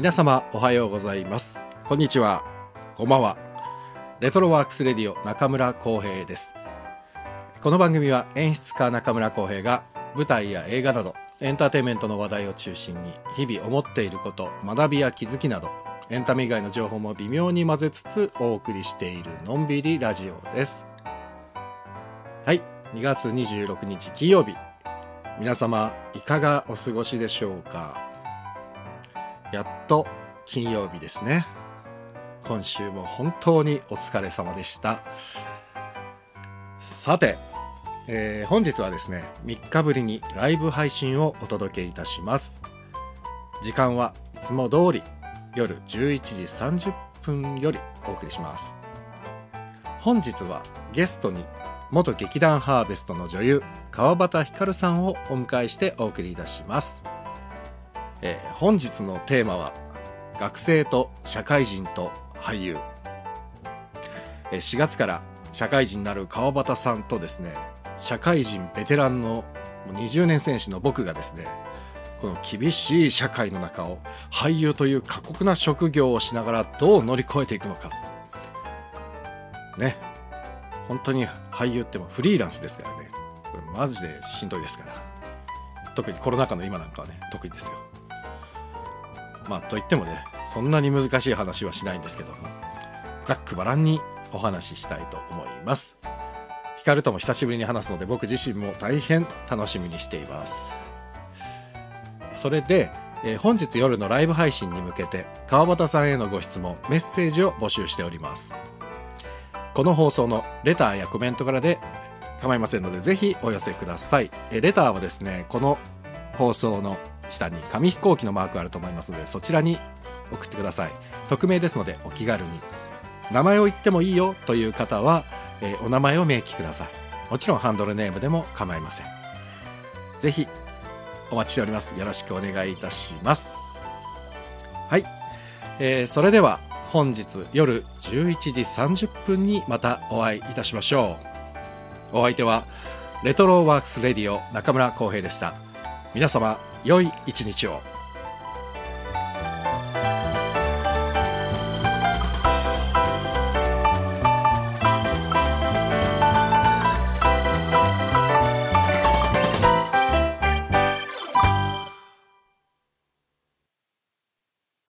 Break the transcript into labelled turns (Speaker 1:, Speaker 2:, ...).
Speaker 1: 皆様おはようございます。こんにちは。こんばんは。レトロワークスレディオ中村光平です。この番組は演出家中村光平が舞台や映画などエンターテインメントの話題を中心に日々思っていること学びや気づきなどエンタメ以外の情報も微妙に混ぜつつお送りしているのんびりラジオです。はい。2月26日金曜日。皆様いかがお過ごしでしょうか？やっと金曜日ですね。今週も本当にお疲れ様でした。さて、えー、本日はですね3日ぶりにライブ配信をお届けいたします。時間はいつも通り夜11時30分よりお送りします。本日はゲストに元劇団ハーベストの女優川端ひかるさんをお迎えしてお送りいたします、えー、本日のテーマは学生と社会人と俳優、えー、4月から社会人になる川端さんとですね社会人ベテランの20年選手の僕がですねこの厳しい社会の中を俳優という過酷な職業をしながらどう乗り越えていくのか。ね。本当に俳優ってもフリーランスですからね。これマジでしんどいですから。特にコロナ禍の今なんかはね得意ですよ。まあといってもねそんなに難しい話はしないんですけどもざっくばらんにお話ししたいと思います。ヒカルとも久しぶりに話すので僕自身も大変楽しみにしています。それで、えー、本日夜のライブ配信に向けて川端さんへのご質問メッセージを募集しております。この放送のレターやコメントからで構いませんので、ぜひお寄せください。えレターはですね、この放送の下に紙飛行機のマークあると思いますので、そちらに送ってください。匿名ですので、お気軽に。名前を言ってもいいよという方は、えお名前を明記ください。もちろんハンドルネームでも構いません。ぜひ、お待ちしております。よろしくお願いいたします。はい。えー、それでは、本日夜11時30分にまたお会いいたしましょう。お相手はレトロワークスレディオ中村浩平でした。皆様良い一日を。